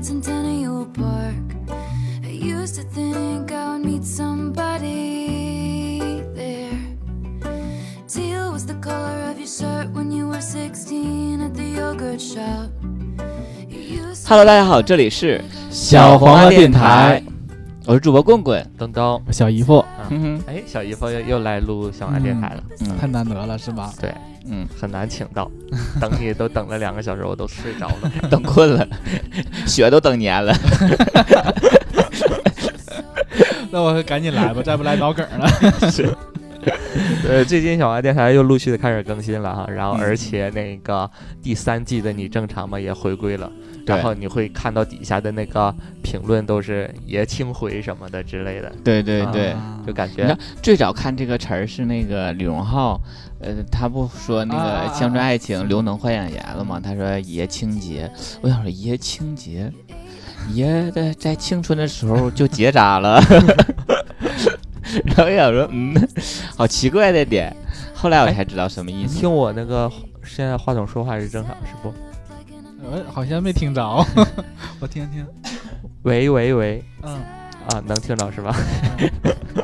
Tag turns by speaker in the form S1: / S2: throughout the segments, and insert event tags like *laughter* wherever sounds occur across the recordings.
S1: read at Centennial Park. I used to think I would meet somebody there. Teal was the color of your shirt when you were 16 at the yogurt shop. You used to
S2: Hello，大家好，这里是
S3: 小黄瓜电台，
S2: 我是主播棍棍。
S4: 噔噔，
S3: 小姨夫。
S2: 嗯。哼，
S4: 哎，小姨夫又又来录小安电台了，
S3: 太难得了，是吧？
S4: 对，
S2: 嗯，
S4: 很难请到，等你都等了两个小时，我都睡着了。*laughs*
S2: 等困了，雪都等黏了。*laughs*
S3: 那我赶紧来吧，再不来脑梗了。*laughs* 是。
S4: 呃，最近小安电台又陆续的开始更新了哈，然后
S2: 嗯。
S4: 而且那个第三季的你正常吗也回归了，
S2: 对
S4: 然后你会看到底下的那个评论都是爷青回什么的之类的，
S2: 对对对，
S3: 啊
S4: 就感觉
S2: 最早看这个词儿是那个李荣浩，呃，他不说那个
S3: 啊《
S2: 乡村爱情》刘能换演员了吗？他说爷青结，我想说爷青结，爷在在青春的时候就结扎了。*laughs* 然后我想说，嗯，好奇怪的点。后来我才知道什么意思。
S4: 听我那个现在话筒说话是正常是不？
S3: 我好像没听着，*laughs* 我听听。
S4: 喂喂喂，
S3: 嗯，
S4: 啊，能听着是吧？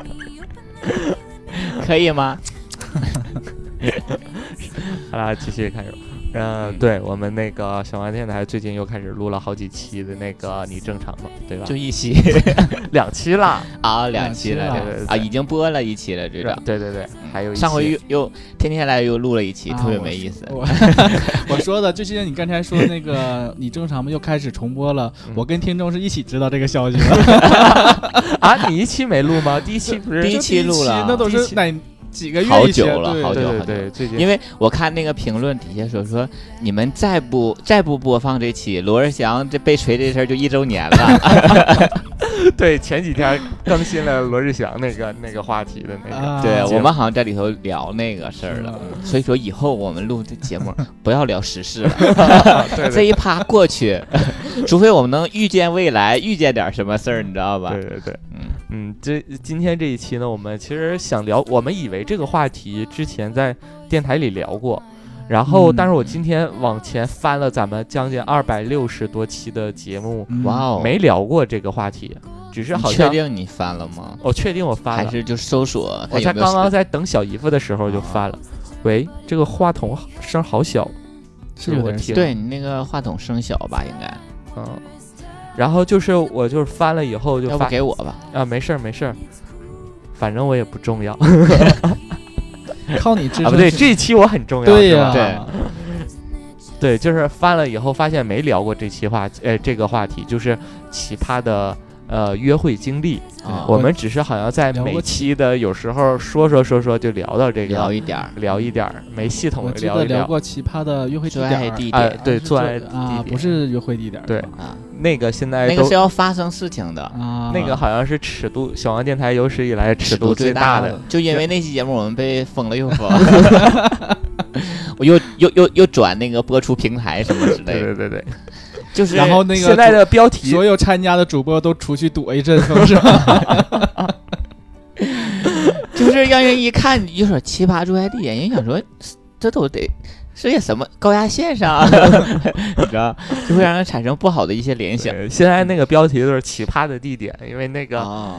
S4: *laughs*
S2: 可以吗？*laughs*
S4: 好啦，继续开始。嗯，对我们那个小安电台最近又开始录了好几期的那个你正常吗？对吧？
S2: 就一期 *laughs*
S4: 两期了，
S2: 啊，两期了
S3: 两期
S4: 了对对
S2: 啊，已经播了一期了，这
S4: 对
S2: 个。
S4: 对对对，还有一
S2: 上回又又天天来又录了一期，
S3: 啊
S2: 特别没意思。*laughs*
S3: 我我说的，就像你刚才说那个，你正常吗？又开始重播了。
S4: 嗯
S3: 我跟听众是一起知道这个消息的。*laughs*
S4: 啊，你一期没录吗？第一期不是
S2: 第一期录了
S3: 那都是哪几个月
S2: 好久了好久
S4: 对对对，最近。
S2: 因为我看那个评论底下说说，你们再不再不播放这期罗志祥这被锤这事儿就一周年了。*laughs*
S4: 对前几天更新了罗志祥那个 *laughs* 那个话题的那个，
S3: 啊
S2: 对我们好像在里头聊那个事儿了，所以说以后我们录这节目 *laughs* 不要聊时事了，
S4: 对
S2: 这
S4: 对
S2: 一趴过去，除非我们能预见未来，预见点什么事儿，你知道吧？
S4: 对对对，
S2: 嗯。
S4: 嗯，这今天这一期呢，我们其实想聊，我们以为这个话题之前在电台里聊过。然后，
S3: 嗯
S4: 但是我今天往前翻了咱们将近二百六十多期的节目，
S3: 嗯
S2: 哇哦，
S4: 没聊过这个话题，只是好像
S2: 确定你翻了吗？
S4: 我确定我翻了，
S2: 还是就搜索？
S4: 我才刚刚在等小姨夫的时候就翻了。喂，这个话筒声好小，
S3: 是有点
S4: 我听。
S2: 对你那个话筒声小吧，应该，
S4: 嗯，然后就是我就是翻了以后就发
S2: 给我吧？
S4: 啊，没事儿没事儿，反正我也不重要。*laughs*
S3: 靠你支
S4: 啊，不对，这一期我很重要，
S3: 对呀，
S4: 是吧？
S2: 对。
S4: 对，就是翻了以后发现没聊过这期话，呃，这个话题就是奇葩的呃约会经历。
S2: 啊，
S4: 我们只是好像在每期的有时候说说说说就聊到这个，
S2: 聊一点儿，
S4: 聊一点儿，没系统的聊
S3: 聊过奇葩的约会地点
S4: 对爱
S3: 啊，不是约会地点
S4: 对。
S2: 啊，
S4: 那个现在都
S2: 那个是要发生事情的。
S3: 啊，
S4: 那个好像是尺度，小王电台有史以来尺度最大的。
S2: 就因为那期节目我们被封了又封，*laughs* 我又又又又转那个播出平台什么之类的，
S4: 对对对对，
S2: 就是
S3: 然后那个
S4: 现在的标题
S3: 所有参加的主播都出去躲一阵风是吧？*laughs*
S2: 就是让人一看就说奇葩住在地点，人想说这都得是些什么高压线上啊，*laughs* 你知道，就会让人产生不好的一些联想。
S4: 现在那个标题都是奇葩的地点，因为那个、
S2: 哦，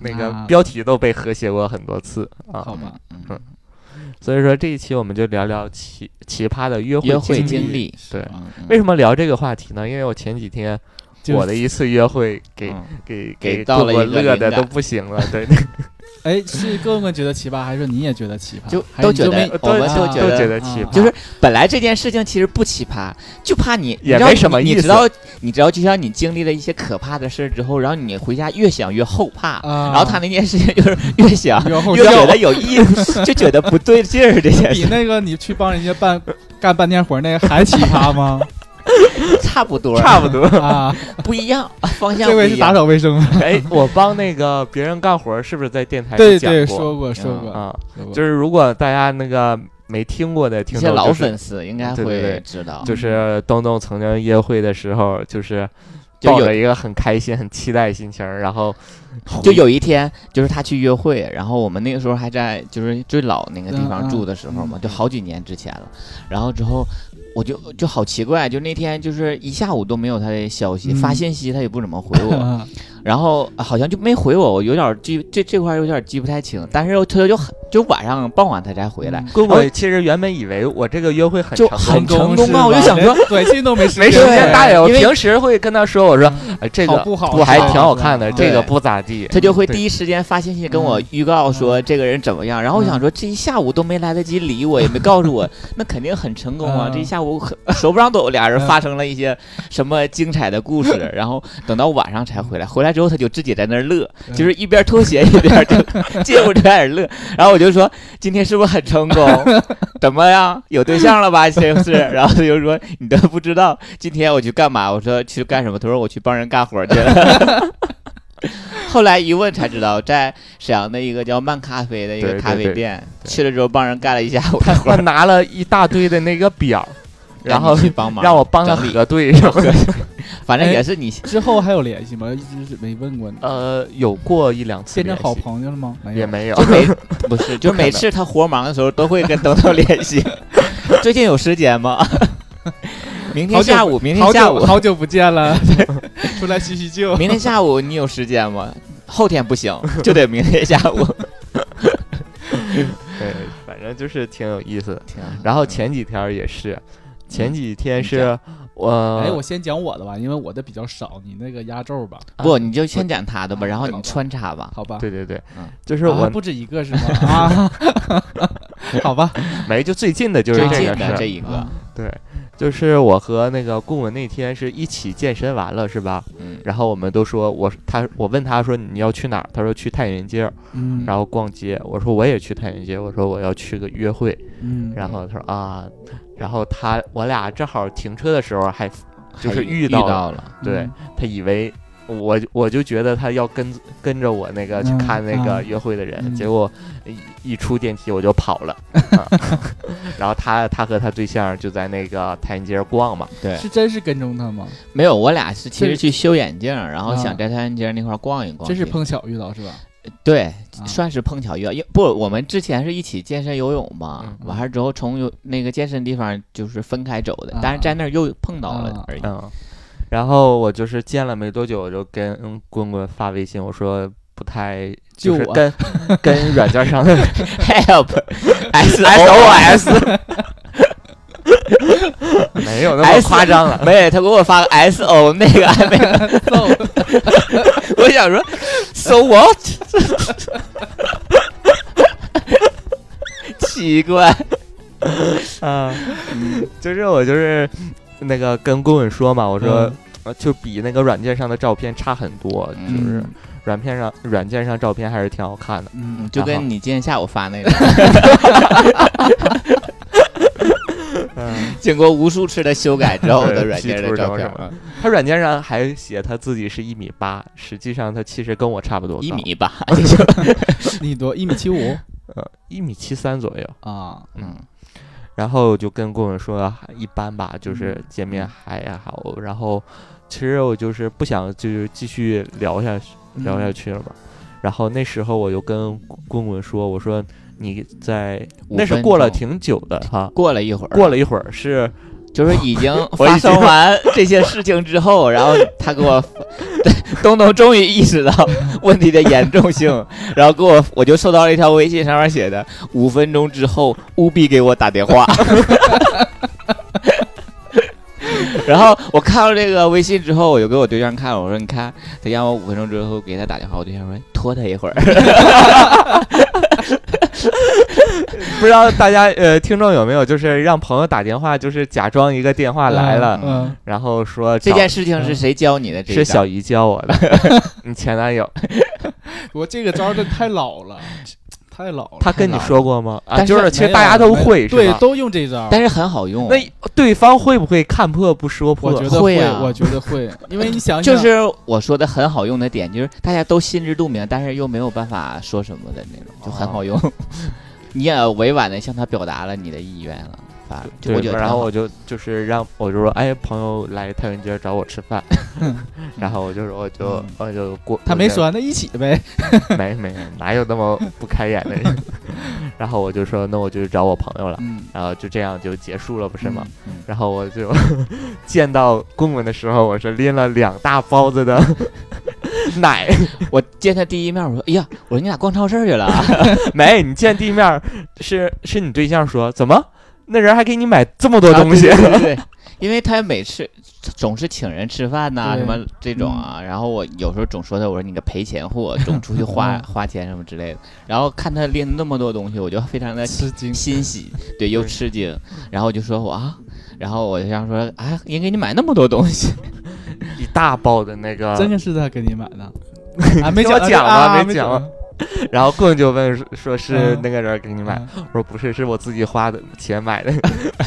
S4: 那个
S3: 啊
S4: 标题都被和谐过很多次啊。
S3: 好吧，
S2: 嗯
S4: 所以说这一期我们就聊聊奇奇葩的约
S2: 约会
S4: 经
S2: 经历，
S4: 对，为什么聊这个话题呢？因为我前几天我的一次约会给、
S2: 嗯。
S4: 给
S2: 给到了
S4: 我乐的都不行了，对，
S3: 哎，是哥哥觉得奇葩，还是你也觉得奇葩？
S2: 就
S3: 还是
S2: 都觉得我们
S3: 啊
S2: 都觉得
S4: 都觉得奇
S3: 啊
S4: 葩，
S2: 就是本来这件事情其实不奇葩，就怕你
S4: 也
S2: 你知道
S4: 没什么意思
S2: 你你知道，你知道，就像你经历了一些可怕的事儿之后，然后你回家越想越后怕，
S3: 啊，
S2: 然后他那件事情就是越想
S3: 越后
S2: 越觉得有意思，就觉得不对劲儿。这件 *laughs* 事比
S3: 那个你去帮人家办干半天活那个还奇葩吗？
S2: 差不多，
S4: 差不多。
S3: 啊，*laughs*
S2: 不一样，方向
S3: 这位是打。扫卫生吗？
S4: 哎，我帮那个别人干活，是不是在电台
S3: 对对，
S4: 里讲过？
S3: 说过说过，
S4: 啊，就是如果大家那个没听过的
S2: 一些
S4: 听众，就是
S2: 老粉丝应该会知道，
S4: 就是东东曾经约会的时候，就是
S2: 就有
S4: 抱着一个很开心、很期待的心情，然后
S2: 就有一天，就是他去约会，然后我们那个时候还在就是最老那个地方住的时候嘛，
S3: 嗯
S2: 就好几年之前了。然后之后我就就好奇怪，就那天就是一下午都没有他的消息，
S3: 嗯。
S2: 发信息他也不怎么回我，
S3: 啊 *laughs*
S2: 然后好像就没回我，我有点记这这块有点记不太清，但是他就很就晚上傍晚他才回来，
S3: 嗯。
S4: 我其实原本以为我这个约会很
S2: 就
S4: 成
S2: 很
S4: 功，
S2: 成功啊！我就想说，
S3: 连短信都没时 *laughs*
S4: 没时间搭理我。平时会跟他说，我说这个
S3: 好不好
S4: 还
S3: 是吧
S4: 挺好看的，这个不咋地。
S2: 他就会第一时间发信息跟我
S3: 嗯
S2: 预告说这个人怎么样，然后我想说这一下午都没来得及理我，也没告诉我，*laughs* 那肯定很成功啊！
S3: 嗯。
S2: 这一下午很 *laughs* 手不上抖，俩人发生了一些什么精彩的故事，然后等到晚上才回来，回来之后他就自己在那儿乐，
S3: 嗯
S2: 就是一边脱鞋一边就接我就开始乐，然后我就说今天是不是很成功？*laughs* 怎么样？有对象了吧？是不是？然后他就说你都不知道今天我去干嘛？我说去干什么？他说我去帮人干活去了。*laughs* 后来一问才知道，在沈阳的一个叫慢咖啡的一个咖啡店，
S4: 对
S2: 去了之后帮人干了一下午活
S4: 他，拿了一大堆的那个表，然后
S2: 让你去帮忙，
S4: 让我帮他
S2: 整理
S4: 核对什么的。*laughs*
S2: 反正也是你
S3: 之后还有联系吗？一直是没问过你，
S4: 呃，有过一两次
S3: 变成好朋友了吗？没
S4: 也没有
S2: 就。每 *laughs* 不是，就每次他活忙的时候都会跟豆豆联系。*laughs* 最近有时间吗？明天下午，明天下午，
S3: 久好久不见了，出来叙叙旧。
S2: 明天下午你有时间吗？后天不行，就得明天下午。
S4: 对，反正就是挺有意思的。然
S2: 嗯
S4: 后前几天也是，前几天是我
S3: 哎，我先讲我的吧，因为我的比较少，你那个压轴吧，
S2: 不，你就先讲他的吧，然后你穿插吧。
S3: 好吧？
S4: 对对对
S2: 嗯，
S4: 就是我
S3: 啊不止一个是吗？*laughs* 啊，*laughs* 好吧，
S4: 没就最近的就是这个
S2: 这一个
S3: 啊，
S4: 对，就是我和那个顾文那天是一起健身完了是吧？
S2: 嗯，
S4: 然后我们都说我他我问他说你要去哪儿？他说去太原街然后逛街。我说我也去太原街，我说我要去个约会。
S3: 嗯，
S4: 然后他说啊，然后他我俩正好停车的时候还就是
S2: 遇
S4: 遇到了
S2: 到了，
S4: 对
S3: 嗯
S4: 他以为我我就觉得他要跟跟着我那个去
S3: 嗯
S4: 看那个
S3: 啊
S4: 约会的人，
S3: 嗯
S4: 结果一一出电梯我就跑了，*laughs* 啊 *laughs* 然后他他和他对象就在那个太原街逛嘛，
S2: 对，
S3: 是真是跟踪他吗？
S2: 没有，我俩是其实去修眼镜，然后
S3: 啊
S2: 想在太原街那块儿逛一逛。
S3: 真是碰巧遇到是吧？
S2: 对，
S3: 啊
S2: 算是碰巧遇到。因不，我们之前是一起健身游泳嘛
S4: 嗯，
S2: 完事之后从有那个健身地方就是分开走的
S3: 啊，
S2: 但是在那儿又碰到了
S3: 啊
S2: 而已。
S4: 嗯，然后我就是见了没多久，我就跟嗯棍棍发微信，我说不太就是跟 *laughs* 跟软件上的
S2: Help *laughs* S
S4: SOS *laughs* 没有那么
S2: S
S4: 夸张了，
S2: 没，他给我发个 S O 那个还没，
S3: 揍
S2: 我想说 So what？奇怪，
S4: 啊，就是我就是那个跟顾问说嘛，我说、就比那个软件上的照片差很多，
S2: 嗯。
S4: 就是软片上软件上照片还是挺好看的。
S3: 嗯，
S2: 就跟你今天下午发那个，
S4: 嗯，*laughs* *laughs*
S2: 经过无数次的修改之后的软件的照片
S4: 他软件上还写他自己是一米八，实际上他其实跟我差不多，
S2: 一米八，*laughs*
S3: 你多一米七五。
S4: 呃一米七三左右。
S3: 啊？
S2: 嗯，
S4: 然后就跟顾问说一般吧，就是
S3: 嗯
S4: 见面还好。然后其实我就是不想就是继续聊下去聊下
S3: 嗯
S4: 去了嘛。然后那时候我就跟棍棍说，我说你在那是过了挺久的哈，
S2: 过了一会儿，
S4: 过了一会儿是
S2: 就是已经 *laughs* 发生完这些事情之后，然后他给我，*laughs* 东东终于意识到问题的严重性，然后给我我就收到了一条微信，上面写的五分钟之后务必给我打电话。*laughs* *laughs* 然后我看了这个微信之后，我就给我对象看了，我说：“你看，他让我五分钟之后给他打电话。”我对象说：“拖他一会儿。*laughs*
S4: 不知道大家呃听众有没有就是让朋友打电话，就是假装一个电话来了，
S3: 嗯，
S4: 然后说
S2: 这件事情是谁教你的？这个
S4: 是小姨教我的，*laughs* 你前男友，
S3: 我这个招儿真太老了，太老了。
S4: 他跟你说过吗？啊，
S2: 但
S4: 就是是其实大家都会，是吧，
S3: 对都用这招。
S2: 但是很好用。
S4: 那对方会不会看破不说破？
S3: 我觉得
S2: 会啊
S3: 我觉得会，*laughs* 因为你想想，
S2: 就是我说的很好用的点，就是大家都心知肚明，但是又没有办法说什么的那种，就很好用。*laughs* 你也委婉的向他表达了你的意愿了，
S4: 对
S2: 我觉得，
S4: 然后我就就是让我就说，哎，朋友来太原街找我吃饭，*laughs* 然后我就说我就
S3: 嗯
S4: 我就过，
S3: 他没说那一起呗。*laughs*
S4: 没没哪有那么不开眼的人，*laughs* 然后我就说那我就去找我朋友了，
S3: 嗯，
S4: 然后就这样就结束了，不是吗？
S2: 嗯
S4: 然后我就见到棍棍的时候，我是拎了两大包子的奶，
S2: 我见他第一面，我说：“哎呀，我说你俩逛超市去了？
S4: 没，你见第一面是是你对象说怎么那人还给你买这么多东西？
S2: 啊对对对 *laughs* 对，因为他每次总是请人吃饭呐、
S3: 对
S2: 什么这种啊。然后我有时候总说他，我说你个赔钱货，总出去花
S3: 嗯
S2: 花钱什么之类的。然后看他拎那么多东西，我就非常的
S3: 吃惊。
S2: 欣喜，*laughs* 对，又吃惊。然后我就说我啊，然后我就想说，哎，人给你买那么多东西，*laughs*
S4: 一大包的那个，
S3: 真的是他给你买的啊？没讲
S4: 讲
S3: 啊
S4: 吗没讲然后棍棍就问说说是
S3: 嗯
S4: 那个人给你买，
S3: 嗯
S4: 我说不是，是我自己花的钱买的。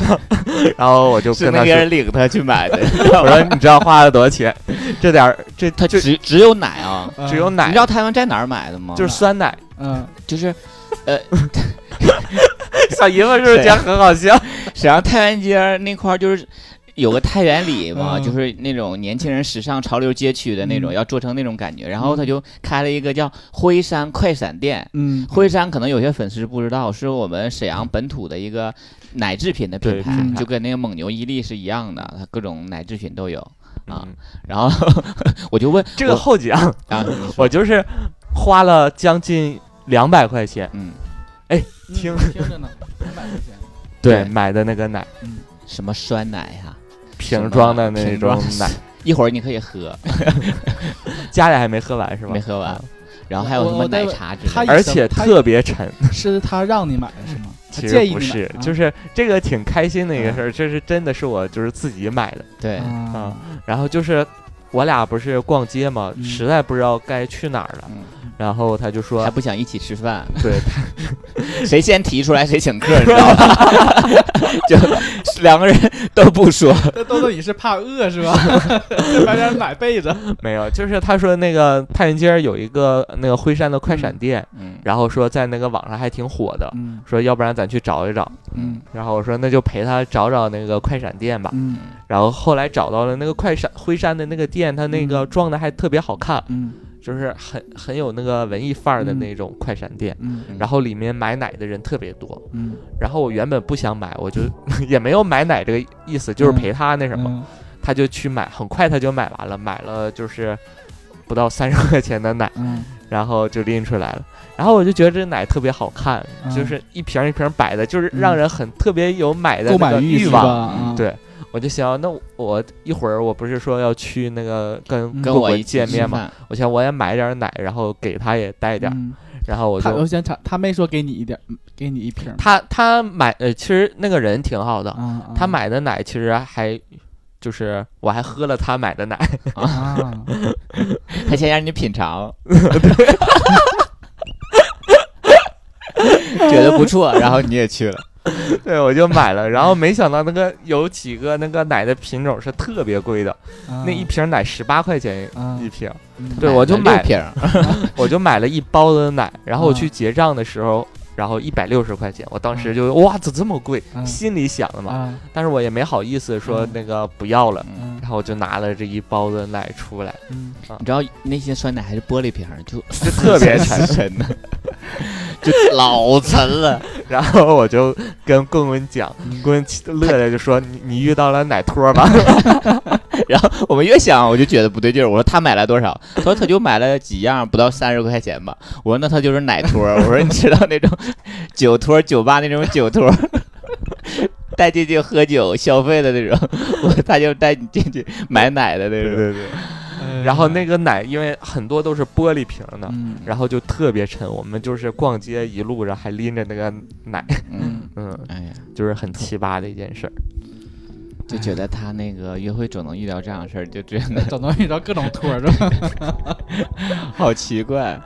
S4: *laughs* 然后我就跟
S2: 那个人，领他去买的。
S4: 我说你知道花了多少钱？*laughs* 这点儿这
S2: 他
S4: 就
S2: 只只有奶啊，
S4: 只有奶你
S2: 知，道台湾在哪儿买的吗？
S4: 就是酸奶。
S3: 嗯
S2: 就是呃，*laughs*
S4: 小姨夫是不是觉得很好笑？
S2: 沈阳太原街那块儿就是有个太原里嘛，
S3: 嗯
S2: 就是那种年轻人时尚潮流街区的那种，
S3: 嗯
S2: 要做成那种感觉。然后他就开了一个叫辉山快闪店。
S3: 嗯
S2: 辉山可能有些粉丝不知道，是我们沈阳本土的一个奶制品的品牌，就跟那个蒙牛、伊利是一样的，它各种奶制品都有。啊
S4: 嗯
S2: 然后 *laughs* 我就问
S4: 这个
S2: 我
S4: 后讲，
S2: 啊，
S4: 我就是花了将近两百块钱，
S2: 嗯，哎
S4: 听
S3: 听着呢，两百块钱。
S4: 对，
S2: 对
S4: 买的那个奶，嗯
S2: 什么酸奶呀、
S4: 瓶装的那种奶，*laughs*
S2: 一会儿你可以喝，*laughs*
S4: 家里还没喝完是吗？
S2: 没喝完
S4: 啊。
S2: 然后还有什么奶茶之类的。
S4: 而且特别沉，
S3: 是他让你买的是吗？
S4: 其
S3: 建议
S4: 实不是，就是这个挺开心的一个
S2: 嗯
S4: 事儿，这是真的是我就是自己买的，
S2: 对，
S3: 啊，
S4: 然后就是我俩不是逛街嘛，
S3: 嗯。
S4: 实在不知道该去哪儿了，
S2: 嗯，
S4: 然后他就
S2: 还
S4: 说，
S2: 不想一起吃饭，
S4: 对，*laughs*
S2: 谁先提出来谁请客，你知道吧？*laughs* 就两个人都不说，
S3: 那豆豆你是怕饿是吧？这还让人买被子。
S4: 没有，就是他说那个太原街儿有一个那个辉山的快闪店，
S2: 嗯。
S4: 然后说在那个网上还挺火的，
S3: 嗯。
S4: 说要不然咱去找一找，
S3: 嗯。
S4: 然后我说那就陪他找找那个快闪店吧，
S3: 嗯
S4: 然后后来找到了那个快闪辉山的那个店，它那个
S3: 嗯。
S4: 装的还特别好看，
S3: 嗯。
S4: 就是很很有那个文艺范儿的
S3: 嗯
S4: 那种快闪店。
S3: 嗯。
S4: 然后里面买奶的人特别多，
S3: 嗯，
S4: 然后我原本不想买，我就 *laughs* 也没有买奶这个意思，就是陪他那什么，
S3: 嗯。
S4: 他就去买，很快他就买完了，买了就是不到三十块钱的奶，
S3: 嗯。
S4: 然后就拎出来了，然后我就觉得这奶特别好看，
S3: 嗯。
S4: 就是一瓶一瓶摆的，就是让人很特别有买的那个
S3: 欲
S4: 望，对我就想，那我一会儿我不是说要去那个跟
S3: 嗯。
S2: 跟我一
S4: 见面嘛，我想我也买点奶，然后给他也带点，
S3: 嗯。
S4: 然后我就
S3: 他我想他他没说给你一点，给你一瓶
S4: 他他买呃，其实那个人挺好的，
S3: 啊，
S4: 他买的奶其实还就是我还喝了他买的奶，
S3: 啊，*laughs*
S2: 他先让你品尝，*laughs* *laughs* 觉得不错，然后你也去了，*laughs*
S4: 对我就买了，然后没想到那个有几个那个奶的品种是特别贵的，那一瓶奶十八块钱
S3: 啊
S4: 一瓶，
S3: 嗯
S4: 对我就买
S2: 了六瓶，*laughs*
S4: 我就买了一包的奶，然后我去
S3: 啊
S4: 结账的时候。然后一百六十块钱，我当时就哇，怎么这么贵？
S3: 嗯
S4: 心里想的嘛，
S3: 啊
S4: 但是我也没好意思说
S3: 嗯
S4: 那个不要了，
S3: 嗯
S4: 然后我就拿了这一包的奶出来，
S3: 嗯
S2: 你知道那些酸奶还是玻璃瓶儿，就
S4: 就特别沉。
S2: 沉的，就老沉了。*laughs*
S4: 然后我就跟棍棍讲，
S3: 嗯
S4: 棍棍乐乐就说：“你你遇到了奶托吧 *laughs* *laughs*
S2: 然后我们越想，我就觉得不对劲儿。我说他买了多少？他说他就买了几样，不到三十块钱吧。我说那他就是奶托儿。*laughs* 我说你知道那种 *laughs* 酒托儿，酒吧那种酒托儿，带进去喝酒消费的那种，我他就带你进去买奶的？”那种。
S4: 对对对。
S3: 呃
S4: 然后那个奶，因为很多都是玻璃瓶的，
S3: 嗯
S4: 然后就特别沉。我们就是逛街一路上还拎着那个奶，
S2: 嗯，
S4: 嗯，
S2: 哎呀，
S4: 就是很奇葩的一件事儿。
S2: 就觉得他那个约会总能遇到这样的事儿，就真的
S3: 总能遇到各种托儿是吧？*laughs*
S2: 好奇怪。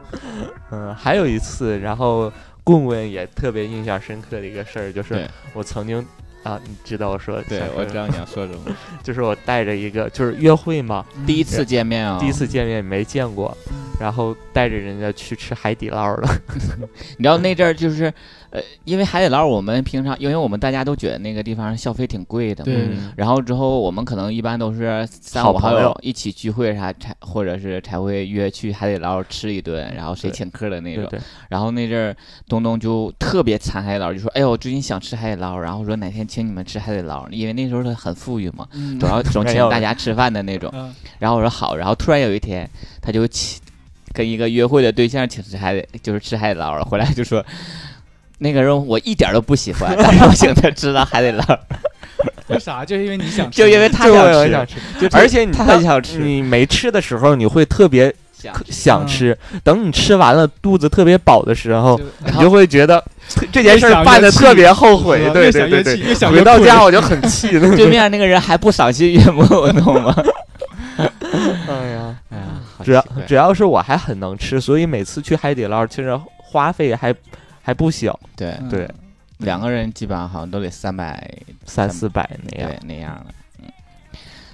S4: 嗯，还有一次，然后棍棍也特别印象深刻的一个事儿，就是我曾经啊，你知道我说
S2: 对我知道你要说什么。*laughs*
S4: 就是我带着一个就是约会嘛，
S2: 第一次见面啊，
S4: 第一次见面没见过，然后带着人家去吃海底捞了。*laughs*
S2: 你知道那阵儿就是，呃，因为海底捞我们平常，因为我们大家都觉得那个地方消费挺贵的嘛。然后之后我们可能一般都是三
S4: 好
S2: 五好
S4: 朋友
S2: 一起聚会啥，才或者是才会约去海底捞吃一顿，然后谁请客的那种。然后那阵儿东东就特别馋海底捞，就说：“哎呦，我最近想吃海底捞，然后说哪天请你们吃海底捞，因为那时候他很富裕嘛，
S3: 嗯
S2: 总要总请大家吃饭的那种。
S3: 嗯
S2: 然后我说好，然后突然有一天他就请跟一个约会的对象请吃海底，就是吃海底捞了，回来就说。那个人我一点都不喜欢，但是我请他吃了海底捞，*laughs*
S3: 为啥？就因为你想吃，
S2: 就因为他想吃，
S4: 想吃，而且你
S2: 他很想吃，
S4: 你没吃的时候，你会特别
S2: 想
S4: 吃，等你吃完了，肚子特别饱的时候，
S3: 就
S4: 你就会觉得这件事办的特别后悔对对对对，
S3: 越想越亏
S4: 回到家我就很气。*laughs*
S2: 对面那个人还不赏心悦目，你懂吗？*laughs*
S4: 哎呀，
S2: 哎呀，好
S4: 主要
S2: 奇怪
S4: 主要是我还很能吃，所以每次去海底捞，其实花费还还不小，
S2: 对
S3: 嗯
S4: 对，
S2: 两个人基本上好像都得三百
S4: 三四百那样
S2: 对。那样的。嗯，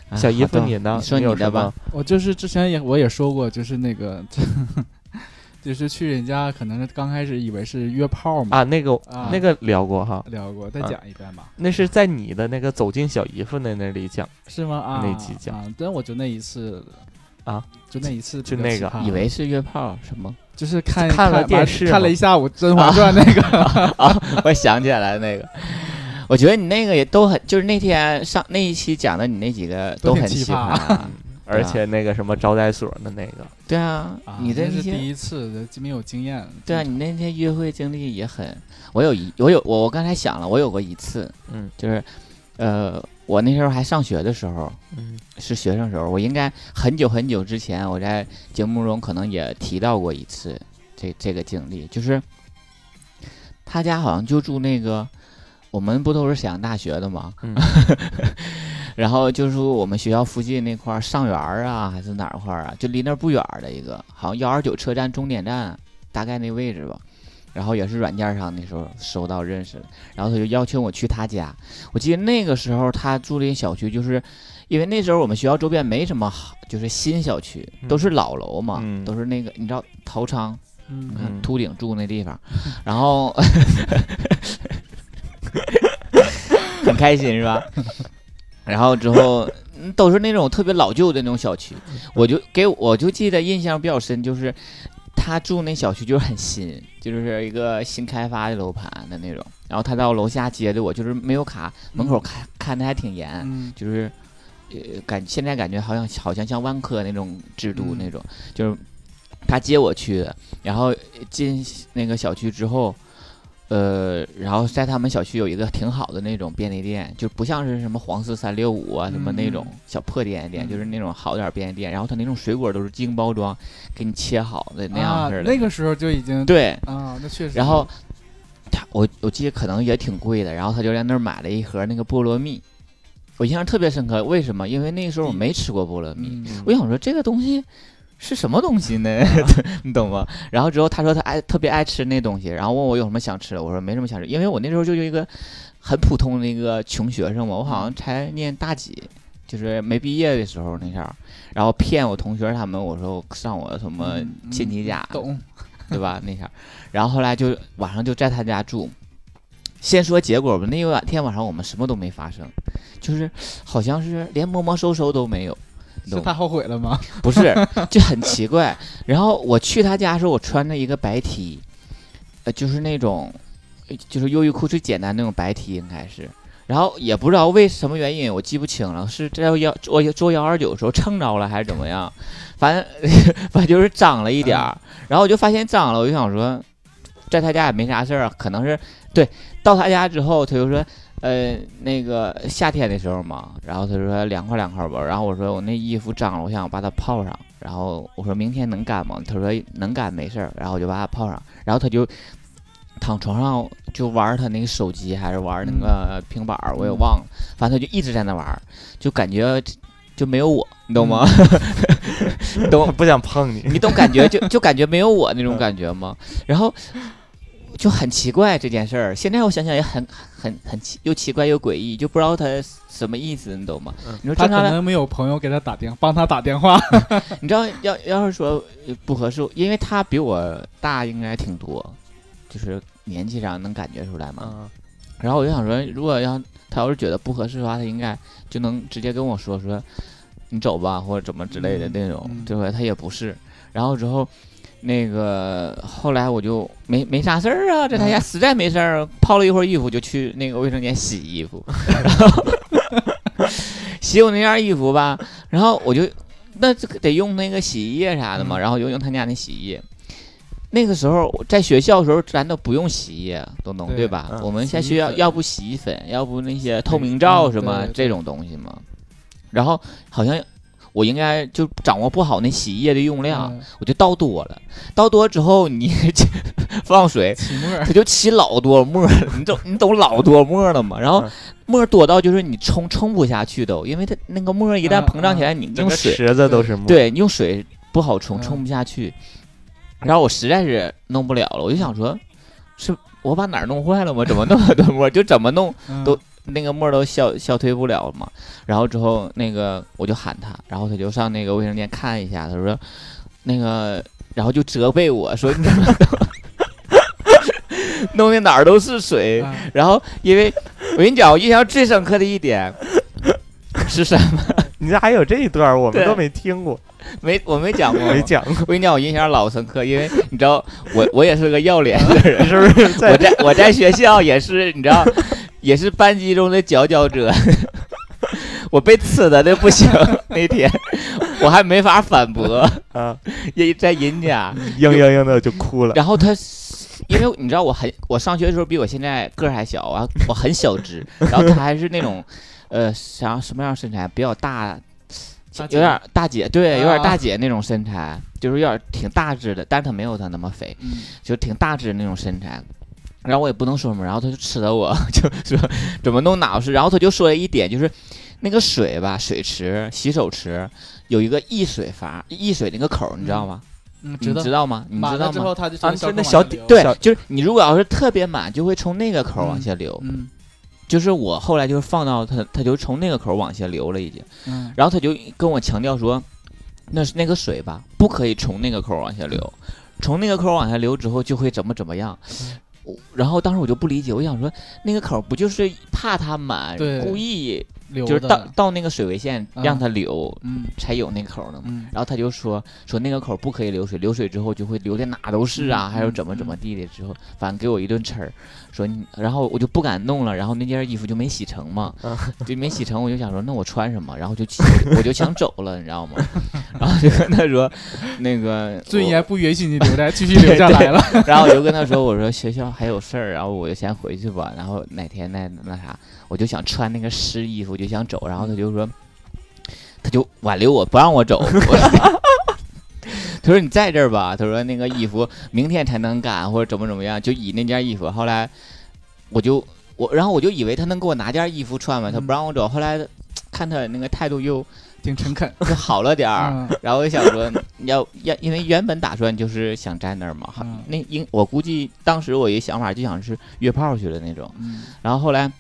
S2: 啊
S4: 小姨夫你呢？
S2: 你说你的吧。？
S3: 我就是之前也我也说过，就是那个，*laughs* 就是去人家可能是刚开始以为是约炮嘛，
S4: 啊，那个
S3: 啊
S4: 那个聊过哈，
S3: 聊过，再
S4: 啊
S3: 讲一遍吧，
S4: 那是在你的那个走进小姨夫的那里讲。
S3: 是吗？啊，
S4: 那期讲
S3: 啊，但我就那一次
S4: 啊，
S3: 就那一次
S4: 就那个
S2: 以为是约炮什么？
S3: 就是看
S4: 看了电视
S3: 看了一下午《甄嬛传》那个，
S2: 啊，我想起来了那个。我觉得你那个也都很，就是那天上那一期讲的你那几个
S3: 都
S2: 很奇
S3: 奇葩
S2: 葩。
S4: 而且那个什么招待所的那个，
S2: 对啊，
S3: 啊
S2: 你的那些
S3: 那是第一次，没有经验。
S2: 对啊，你那天约会经历也很，我有一我有我我刚才想了，我有过一次，
S4: 嗯
S2: 就是，呃，我那时候还上学的时候，
S4: 嗯
S2: 是学生时候，我应该很久很久之前，我在节目中可能也提到过一次这这个经历，就是他家好像就住那个，我们不都是沈阳大学的吗？
S4: 嗯 *laughs*
S2: 然后就是我们学校附近那块上园儿啊，还是哪块儿啊，就离那儿不远的一个，好像幺二九车站终点站，大概那位置吧。然后也是软件上那时候收到认识的，然后他就邀请我去他家。我记得那个时候他住的小区，就是因为那时候我们学校周边没什么好，就是新小区，都是老楼嘛，
S4: 嗯。
S2: 都是那个你知道陶昌，
S3: 嗯。
S2: 你看
S4: 嗯。
S2: 秃顶住那地方，*laughs* 然后 *laughs* 很开心是吧？然后之后嗯都是那种特别老旧的那种小区，我就给我就记得印象比较深，就是他住那小区就是很新，*laughs* 就是一个新开发的楼盘的那种。然后他到楼下接的我，就是没有卡，门口看看的还挺严，
S3: 嗯
S2: 就是呃感现在感觉好像好像像万科那种制度
S3: 嗯
S2: 那种，就是他接我去的，然后进那个小区之后。呃，然后在他们小区有一个挺好的那种便利店，就不像是什么黄四三六五啊，什么那种
S3: 嗯
S2: 小破便利店，
S3: 嗯
S2: 就是那种好点便利店。然后他那种水果都是精包装，给你切好的那样
S3: 啊
S2: 式的。
S3: 那个时候就已经
S2: 对，
S3: 啊，那确实。
S2: 然后他我我记得可能也挺贵的，然后他就在那儿买了一盒那个菠萝蜜，我印象特别深刻。为什么？因为那个时候我没吃过菠萝蜜，
S3: 嗯
S2: 我想说这个东西是什么东西呢？*laughs* 你懂吗？然后之后他说他爱特别爱吃那东西，然后问我有什么想吃的，我说没什么想吃，因为我那时候就一个很普通的一个穷学生嘛，我好像才念大几。就是没毕业的时候那时候，然后骗我同学他们，我说上我什么
S3: 嗯
S2: 亲戚家，
S3: 懂，
S2: 对吧？*laughs* 那下，然后后来就晚上就在他家住。先说结果吧，那一晚天晚上我们什么都没发生，就是好像是连摸摸收收都没有，
S3: 是他后悔了吗？*laughs*
S2: 不是，就很奇怪。然后我去他家的时候，我穿着一个白 T，呃，就是那种，呃就是优衣库最简单那种白 T 应该是。然后也不知道为什么原因，我记不清了，是在幺做做幺二九的时候蹭着了还是怎么样，反正 *laughs* 反正就是脏了一点儿。然后我就发现脏了，我就想说，在他家也没啥事儿啊，可能是对。到他家之后，他就说，呃，那个夏天的时候嘛，然后他说凉快凉快吧，然后我说我那衣服脏了，我想把它泡上，然后我说明天能干吗？他说能干没事儿，然后我就把它泡上，然后他就躺床上就玩他那个手机还是玩那个平板儿，我也忘了，反正他就一直在那玩，就感觉就没有我，你懂吗？你 *laughs* 懂
S4: 不想碰你，
S2: 你懂感觉就就感觉没有我那种感觉吗？然后就很奇怪这件事儿。现在我想想也很很很奇，又奇怪又诡异，就不知道他什么意思，你懂吗？
S4: 嗯
S2: 你说
S3: 他
S2: 正常
S3: 能没有朋友给他打电帮他打电话，*laughs*
S2: 你知道要要是说呃不合适，因为他比我大应该挺多，就是年纪上能感觉出来嘛。
S4: 嗯
S2: 然后我就想说，如果要他要是觉得不合适的话，他应该就能直接跟我说说，你走吧，或者怎么之类的
S3: 嗯
S2: 那种，
S3: 嗯
S2: 对吧？他也不是。然后之后，那个后来我就没没啥事儿啊，在他家实在没事儿，泡了一会儿衣服就去那个卫生间洗衣服，然 *laughs* 后洗我那件衣服吧，然后我就那这个得用那个洗衣液啥的嘛，
S3: 嗯
S2: 然后就用他家那洗衣液。那个时候在学校的时候，咱都不用洗衣液，东东
S3: 对
S2: 对吧？
S4: 嗯
S2: 我们在学校要不洗衣粉，要不那些透明皂
S3: 嗯
S2: 什么
S3: 对
S2: 这种东西嘛。然后好像我应该就掌握不好那洗衣液的用量，
S3: 嗯
S2: 我就倒多了。倒多之后你 *laughs* 放水，
S3: 起沫
S2: 它就起老多沫了，*laughs* 你懂你懂老多沫了吗？然后
S4: 嗯
S2: 沫多到就是你冲冲不下去都，因为它那个沫一旦
S3: 嗯
S2: 膨胀起来，你用水
S4: 池子都是沫。
S2: 对你用水不好冲，
S3: 嗯
S2: 冲不下去。然后我实在是弄不了了，我就想说，是我把哪儿弄坏了吗？怎么那么多沫？就怎么弄
S3: 嗯
S2: 都那个沫儿都消消退不了了嘛。然后之后那个我就喊他，然后他就上那个卫生间看一下，他说那个，然后就责备我说你怎么弄 *laughs* 的哪儿都是水。
S3: 啊
S2: 然后因为我跟你讲，我印象最深刻的一点是什么？*laughs*
S4: 你这还有这一段，我们都没听过，
S2: 没我没讲过吗，
S4: 没讲过，
S2: 我跟你讲，我印象老深刻，因为你知道，我我也是个要脸的人，*laughs*
S4: 是不是
S2: 我？在我在学校也是，你知道，也是班级中的佼佼者。*laughs* 我被呲的那不行，*laughs* 那天我还没法反驳，
S4: 啊，
S2: 因在人家。
S4: 嘤嘤嘤的就哭了。
S2: 然后他，因为你知道我很，我上学的时候比我现在个儿还小啊，我很小只，*laughs* 然后他还是那种，呃，想什么样身材比较大，有点大姐，对，有点
S3: 啊
S2: 大姐那种身材，就是有点挺大只的，但是他没有他那么肥，
S3: 嗯
S2: 就挺大只的那种身材。然后我也不能说什么，然后他就吃了我，*laughs* 就说怎么弄哪都是。然后他就说了一点，就是那个水吧，水池、洗手池有一个溢水阀，溢水那个口，你知道吗？
S3: 嗯，
S2: 你
S3: 知道
S2: 知道吗？你知道
S3: 之后他就
S4: 就那小底
S3: 底
S2: 对，就是你如果要是特别满，就会从那个口往下流。
S3: 嗯
S2: 就是我后来就是放到他，他就从那个口往下流了已经。
S3: 嗯
S2: 然后他就跟我强调说，那是那个水吧，不可以从那个口往下流，从那个口往下流之后就会怎么怎么样。我然后当时我就不理解，我想说那个口不就是怕他满，故意
S3: 流
S2: 就是到到那个水位线
S3: 啊
S2: 让它流，
S3: 嗯
S2: 才有那口儿呢然后他就说说那个口儿不可以流水，流水之后就会流的哪都是啊，
S3: 嗯
S2: 还有怎么怎么地的。之后反正给我一顿呲儿，说你，然后我就不敢弄了，然后那件衣服就没洗成嘛，
S4: 啊
S2: 就没洗成，我就想说那我穿什么，然后就起我就想走了，你知道吗？*laughs* 然后就跟他说那个 *laughs*
S3: 尊严不允许你留在，继续留下来了。
S2: 然后我就跟他说，我说学校还有事儿，然后我就先回去吧。然后哪天那那啥，我就想穿那个湿衣服，就想走。然后他就说，他就挽留我不让我走。*laughs* 我他说你在这儿吧，他说那个衣服明天才能干，或者怎么怎么样，就以那件衣服。后来我就我，然后我就以为他能给我拿件衣服穿嘛，他不让我走。后来看他那个态度又
S3: 挺诚恳。
S2: 就好了点儿，
S3: 嗯 *laughs*
S2: 然后我就想说，要要，因为原本打算就是想在那儿嘛，
S3: 嗯
S2: 那应我估计当时我一想法就想是约炮去了那种，
S3: 嗯
S2: 然后后来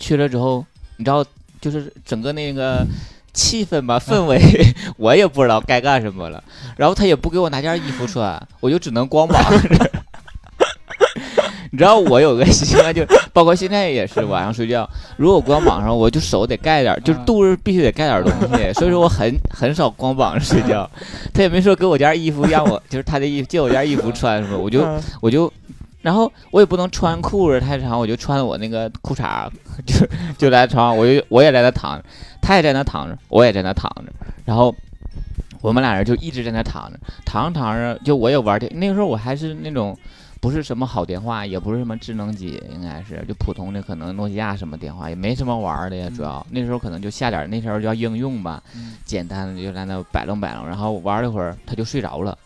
S2: 去了之后，你知道，就是整个那个气氛吧，氛围 *laughs* 我也不知道该干什么了，然后他也不给我拿件衣服穿，我就只能光膀子。*laughs* 你知道我有个习惯，就包括现在也是晚上睡觉，如果光膀上，我就手得盖点，就是
S3: 啊
S2: 肚子必须得盖点东西，所以说我很很少光膀子睡觉。他也没说给我件衣服让我，就是他的衣服借我件衣服穿什么，我就
S4: 嗯
S2: 我就，然后我也不能穿裤子太长，我就穿我那个裤衩，就就在床上，我就我也在那躺着，他也在那躺着，我也在那躺着，然后我们俩人就一直在那躺着，躺着躺着，就我也玩电，那个时候我还是那种。不是什么好电话，也不是什么智能机，应该是就普通的，可能诺基亚什么电话，也没什么玩的呀。主要那时候可能就下点那时候叫应用吧，简单的就在那摆弄摆弄，然后玩了一会儿，他就睡着了，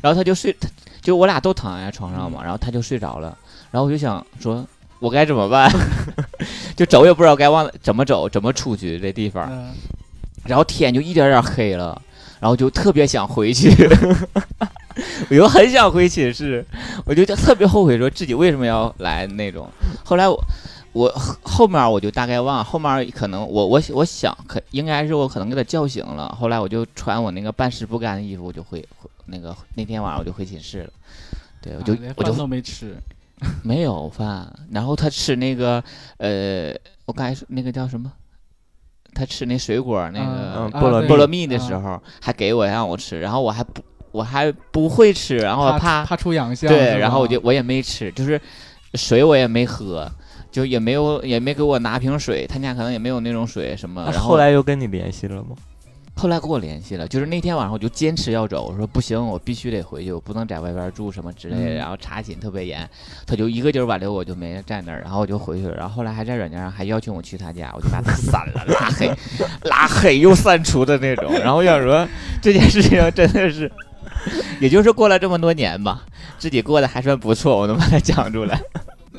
S2: 然后他就睡，他就我俩都躺在床上嘛，然后他就睡着了，然后我就想说，我该怎么办？*laughs* 就走也不知道该往怎么走，怎么出去这地方，
S3: 嗯。
S2: 然后天就一点点黑了，然后就特别想回去，*laughs* 我就很想回寝室，我就特别后悔说自己为什么要来那种。后来我我后面我就大概忘了，后面可能我我我想可应该是我可能给他叫醒了，后来我就穿我那个半湿不干的衣服，我就回回那个那天晚上我就回寝室了。对，我就、
S3: 啊
S2: 我就
S3: 饭都没吃，*laughs*
S2: 没有饭，然后他吃那个呃，我刚才说那个叫什么？他吃那水果那个、
S3: 啊
S4: 菠萝
S2: 菠萝蜜的
S3: 啊
S2: 时候，还给我让我吃，然后我还不我还不会吃，然后怕
S3: 怕出洋相，
S2: 对，然后我就我也没吃，就是水我也没喝，就也没有也没给我拿瓶水，他家可能也没有那种水什么。
S4: 那
S2: 然后
S4: 后来又跟你联系了吗？
S2: 后来跟我联系了，就是那天晚上我就坚持要走，我说不行，我必须得回去，我不能在外边住什么之类的。
S3: 嗯
S2: 然后查寝特别严，他就一个劲儿挽留我，就没在那儿，然后我就回去了。然后后来还在软件上还邀请我去他家，我就把他 *laughs* 删了，拉黑，拉黑又删除的那种。然后我想说这件事情真的是，也就是过了这么多年吧，自己过得还算不错，我能把它讲出来。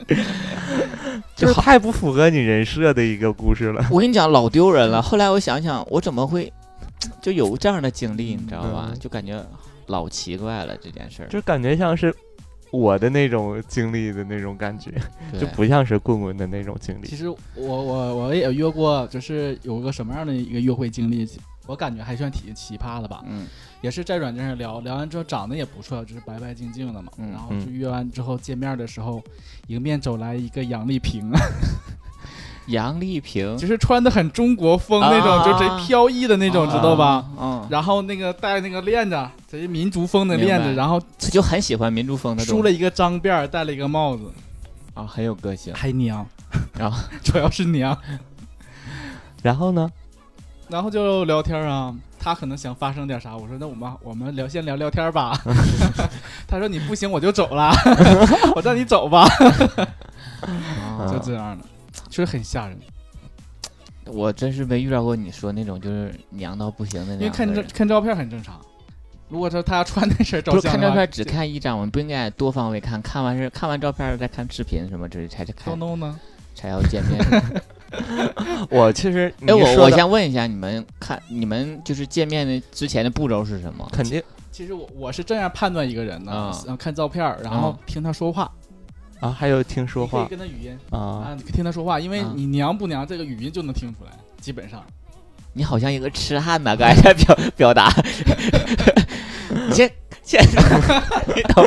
S2: *laughs*
S4: 就是太不符合你人设的一个故事了。
S2: 我跟你讲，老丢人了。后来我想想，我怎么会就有这样的经历，你知道吧？
S4: 嗯
S2: 就感觉老奇怪了这件事儿。
S4: 就感觉像是我的那种经历的那种感觉，*laughs* 就不像是棍棍的那种经历。
S3: 其实我我我也约过，就是有个什么样的一个约会经历，我感觉还算挺奇葩的吧。
S2: 嗯
S3: 也是在软件上聊，聊完之后长得也不错，就是白白净净的嘛。
S2: 嗯
S3: 然后
S4: 嗯
S3: 就约完之后见面的时候，迎面走来一个杨丽萍，*laughs*
S2: 杨丽萍
S3: 就是穿的很中国风那种，
S2: 啊
S3: 就贼飘逸的那种，知道吧？？
S2: 嗯，
S3: 然后那个戴那个链子，贼民族风的链子，然后
S2: 他就很喜欢民族风的
S3: 梳了一个脏辫儿，戴了一个帽子，
S2: 啊，很有个性。
S3: 还娘，
S2: 然后 *laughs*
S3: 主要是娘。
S4: 然后呢？
S3: 然后就聊天啊，他可能想发生点啥，我说那我们我们聊先聊聊天吧。*laughs* 他说你不行我就走了，*laughs* 我让你走吧，
S2: 啊
S3: 就这样的，确实很吓人。
S2: 我真是没遇到过你说那种就是娘到不行的那
S3: 因为看。照看照片很正常，如果说他要穿那身照
S2: 不是
S3: 相，
S2: 看照片只看一张，我们不应该多方位看，看完是看完照片再看视频什么之类才去看
S3: 东东呢？
S2: 才要见面。*laughs*
S4: 我其实
S2: 哎，我我先问一下，你们看你们就是见面的之前的步骤是什么？
S4: 肯定
S3: 其实我我是这样判断一个人的，
S2: 啊
S3: 嗯看照片，然后
S2: 啊
S3: 听他说话，
S4: 啊，还有听说
S3: 你可以
S4: 话
S3: 跟他语音
S4: 啊，
S3: 啊，你听他说话，因为
S2: 啊
S3: 你娘不娘这个语音就能听出来，基本上。
S2: 你好像一个痴汉呐，刚才表表达。*laughs* 你先先，*laughs* 你瞅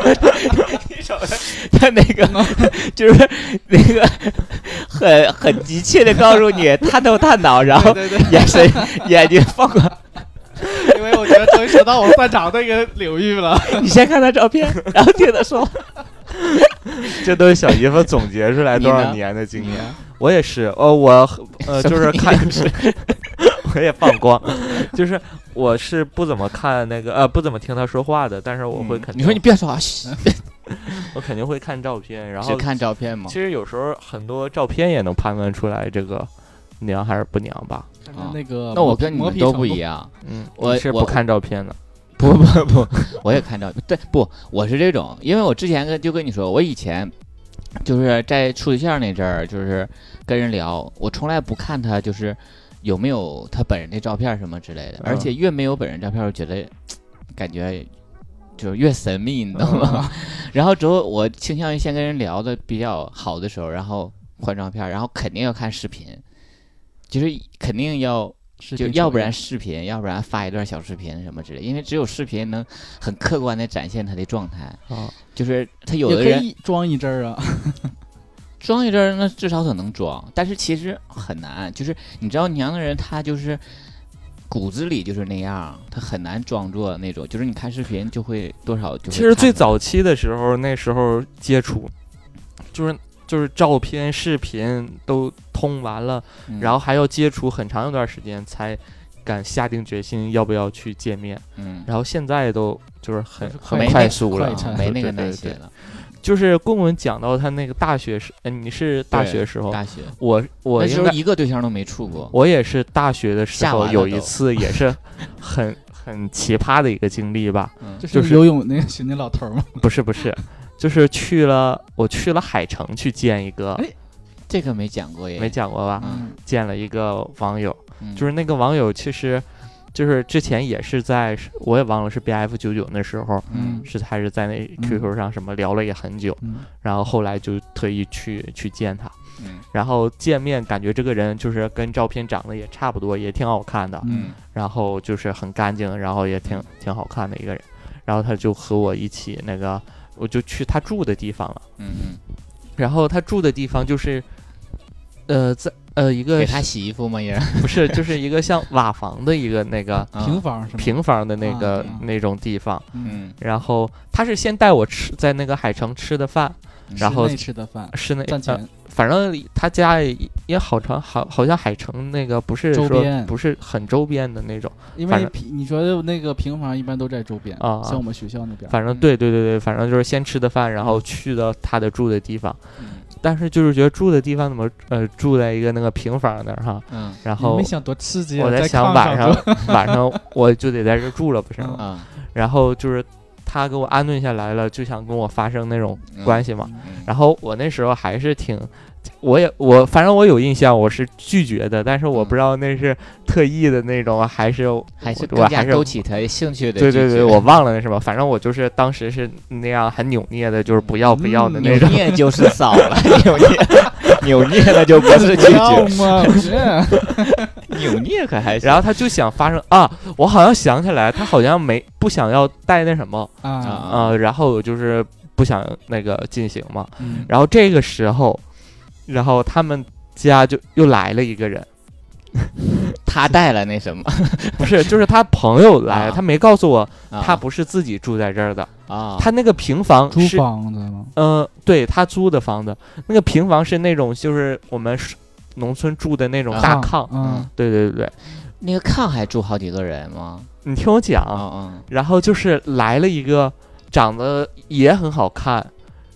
S2: 你瞅他那个，*laughs* 就是那个很很急切的告诉你探头探脑，然后
S3: 对对对，
S2: 眼神眼睛放光。
S3: 因为我觉得终于说到我擅长那个领域了。
S2: 你先看他照片，然后听他说话。*laughs*
S4: 这都是小姨夫总结出来多少年的经验。我也是，呃，我呃就是看 *laughs* 我也放光，就是我是不怎么看那个呃不怎么听他说话的，但是我会肯定，
S2: 嗯你说你别说话，嘘 *laughs*
S4: 我肯定会看照片，然后
S2: 只看照片吗
S4: 其？实有时候很多照片也能判断出来这个娘还是不娘吧。
S2: 啊
S3: 那个
S2: 那我跟你们都不一样。
S4: 嗯，
S2: 我
S4: 是不看照片的，*laughs*
S2: 不不不，我也看照片。对，不，我是这种，因为我之前跟就跟你说，我以前就是在处对象那阵儿，就是跟人聊，我从来不看他就是有没有他本人的照片什么之类的，而
S4: 嗯
S2: 且越没有本人照片，我觉得感觉就是越神秘，你知道吗？*laughs* 然后之后我倾向于先跟人聊的比较好的时候，然后换照片，然后肯定要看视频，就是肯定要
S3: 视
S2: 就要不然视频，要不然发一段小视频什么之类，因为只有视频能很客观的展现他的状态。
S4: 啊，
S2: 就是他有的人
S3: 以装一阵儿啊。*laughs*
S2: 装一阵儿，那至少他能装，但是其实很难。就是你知道，娘的人他就是骨子里就是那样，他很难装作那种。就是你看视频就会多少就会
S4: 其实最早期的时候，那时候接触，就是就是照片、视频都通完了，
S2: 嗯。
S4: 然后还要接触很长一段时间才敢下定决心要不要去见面。
S2: 嗯，
S4: 然后现在都就是很很快速了
S2: 没那个耐心了。
S4: 就是棍棍讲到他那个大学时，呃，你是大学时候，
S2: 大学。
S4: 我我
S2: 那时候一个对象都没处过。
S4: 我也是大学的时候有一次 *laughs* 也是很很奇葩的一个经历吧，
S2: 嗯。
S3: 就
S4: 就是
S3: 是游泳那个寻那老头儿嘛，
S4: 不是不是，就是去了我去了海城去见一个，
S3: 哎
S2: 这个没讲过耶，
S4: 没讲过吧？
S2: 嗯。
S4: 见了一个网友，
S2: 嗯。
S4: 就是那个网友其实就是之前也是在，我也忘了是 B F 九九那时候，
S3: 嗯。
S4: 是还是在那
S3: 嗯。
S4: Q Q 上什么聊了也很久，
S3: 嗯。
S4: 然后后来就特意去去见他，
S2: 嗯。
S4: 然后见面感觉这个人就是跟照片长得也差不多，也挺好看的，
S3: 嗯。
S4: 然后就是很干净，然后也挺挺好看的一个人，然后他就和我一起那个，我就去他住的地方了，
S2: 嗯
S4: 然后他住的地方就是，呃，在呃一
S2: 嗯，
S4: 个
S2: 给他洗衣服吗？也？*laughs*
S4: 不是就是一个像瓦房的一个那个
S3: 平房？
S4: 平房的那个、
S3: 啊
S4: 那种地方，
S2: 嗯，
S4: 然后他是先带我吃在那个海城吃的饭，然后
S3: 室内吃的饭
S4: 是那呃
S3: 赚钱，
S4: 反正他家也也好长，好好像海城那个不是说不是很周边的那种，
S3: 因为平你说的那个平房一般都在周边
S4: 啊
S3: 像我们学校那边，
S4: 反正
S2: 嗯
S4: 对对对对，反正就是先吃的饭，然后去到他的住的地方，
S2: 嗯
S4: 但是就是觉得住的地方怎么呃住在一个那个平房那儿哈，
S2: 嗯
S4: 然后
S3: 没想多刺激啊，
S4: 我在想晚
S3: 上
S4: 上晚上我就得在这住了不是吗？然后就是他给我安顿下来了，就想跟我发生那种关系嘛。
S2: 嗯
S4: 然后我那时候还是挺，我也我反正我有印象，我是拒绝的，但是我不知道那是特意的那种，还是
S2: 还是
S4: 我还是
S2: 勾起他兴趣的。
S4: 对对对，我忘了那什么，反正我就是当时是那样很扭捏的，就是不要不要的
S3: 嗯
S2: 扭
S4: 那种。
S2: 捏 *laughs* 就是骚了，扭捏扭捏那就不是拒绝，
S3: 吗？不是，
S2: 扭捏可还行。
S4: 然后他就想发生啊，我好像想起来，他好像没不想要带那什么
S3: 啊，
S4: 啊、然后就是不想那个进行嘛。
S3: 嗯
S4: 然后这个时候，然后他们家就又来了一个人，*laughs*
S2: 他带了那什么？*laughs*
S4: 不是，就是他朋友来，
S2: 啊。
S4: 他没告诉我
S2: 啊。
S4: 他不是自己住在这儿的，
S2: 啊，
S4: 他那个平房
S3: 租
S4: 是，
S3: 房子吗？
S4: 嗯、对他租的房子，那个平房是那种就是我们农村住的那种
S2: 啊
S4: 大炕，
S3: 嗯。
S4: 对对对对，
S2: 那个炕还住好几个人吗？
S4: 你听我讲，
S2: 啊啊。
S4: 然后就是来了一个长得也很好看，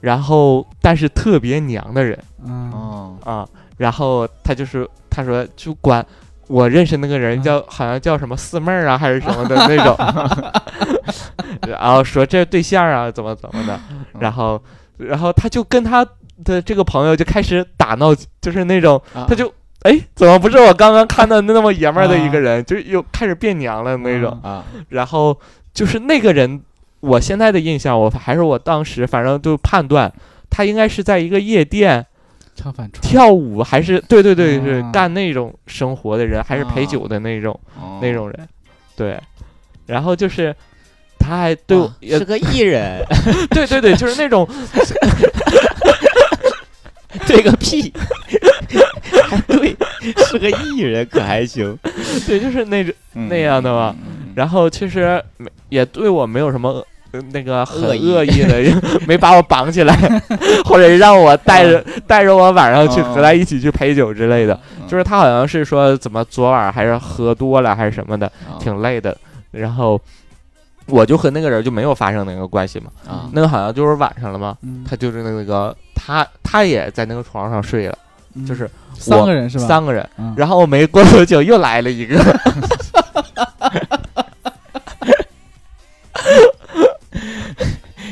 S4: 然后但是特别娘的人。
S3: 嗯
S2: 哦。
S4: 啊，然后他就是他说就管。我认识那个人
S3: 嗯。
S4: 叫、好像叫什么四妹儿啊，还是什么的那种，*laughs* 然后说这对象啊怎么怎么的，然后然后他就跟他的这个朋友就开始打闹，就是那种
S2: 啊。
S4: 他就哎怎么不是我刚刚看到那么爷们儿的一个人，就又开始变娘了那种，
S2: 啊。
S4: 然后就是那个人，我现在的印象，我还是我当时反正就判断他应该是在一个夜店
S3: 唱反串，
S4: 跳舞，还是对对对是
S3: 啊。
S4: 干那种生活的人，还是陪酒的那种
S2: 哦。
S4: 那种人，对，然后就是。他还对我
S2: 是个艺人，*laughs*
S4: 对对对，就是那种 *laughs*
S2: 对个屁，还对，是个艺人可还行，
S4: 对，就是那种那样的嘛。
S2: 嗯
S4: 然后其实没也对我没有什么呃那个很
S2: 恶意
S4: 的，*laughs* 没把我绑起来，*laughs* 或者让我带着带着我晚上去和他一起去陪酒之类的。
S2: 嗯
S4: 就是他好像是说怎么昨晚还是喝多了还是什么的，
S2: 啊
S4: 挺累的。然后我就和那个人就没有发生那个关系嘛，
S2: 啊
S4: 那个好像就是晚上了嘛，
S3: 嗯。
S4: 他就是那个他他也在那个床上睡了，
S3: 嗯。
S4: 就是
S3: 三个人是吧？
S4: 三个人。
S3: 嗯。
S4: 然后没过多久又来了一个，*laughs*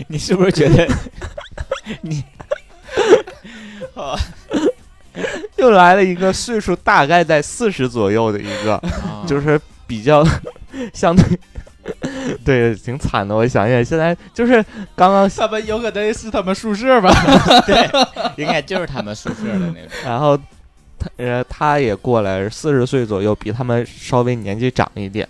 S2: 你是不是觉得 *laughs* 你 *laughs*
S4: 又来了一个岁数大概在四十左右的一个，
S2: 啊
S4: 就是比较 *laughs* 相对，对，挺惨的。我想想，现在就是刚刚，
S3: 他们有可能是他们宿舍吧？
S2: 对，应该就是他们宿舍的那种。
S4: 然后他呃他也过来，四十岁左右，比他们稍微年纪长一点，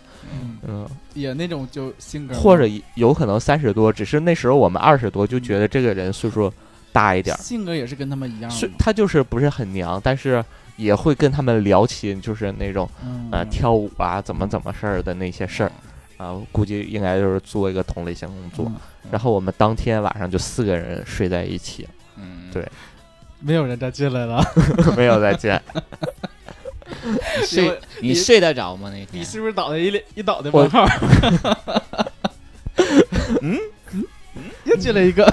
S3: 嗯，
S4: 嗯，
S3: 也那种就性格，
S4: 或者有可能三十多，只是那时候我们二十多就觉得这个人岁数大一点儿，
S3: 性格也是跟他们一样
S4: 是，他就是不是很娘，但是也会跟他们聊起就是那种
S3: 嗯。
S4: 呃跳舞啊怎么怎么事儿的那些事儿。啊，估计应该就是做一个同类型工作。
S3: 嗯
S4: 然后我们当天晚上就四个人睡在一起，
S2: 嗯，
S4: 对。
S3: 没有人再进来了。*laughs*
S4: 没有再见。*laughs*
S2: 你睡你睡得着吗？那天
S3: 你是不是倒的一脸一倒的
S4: 我
S3: 问号？*laughs* 嗯嗯，又进了一个，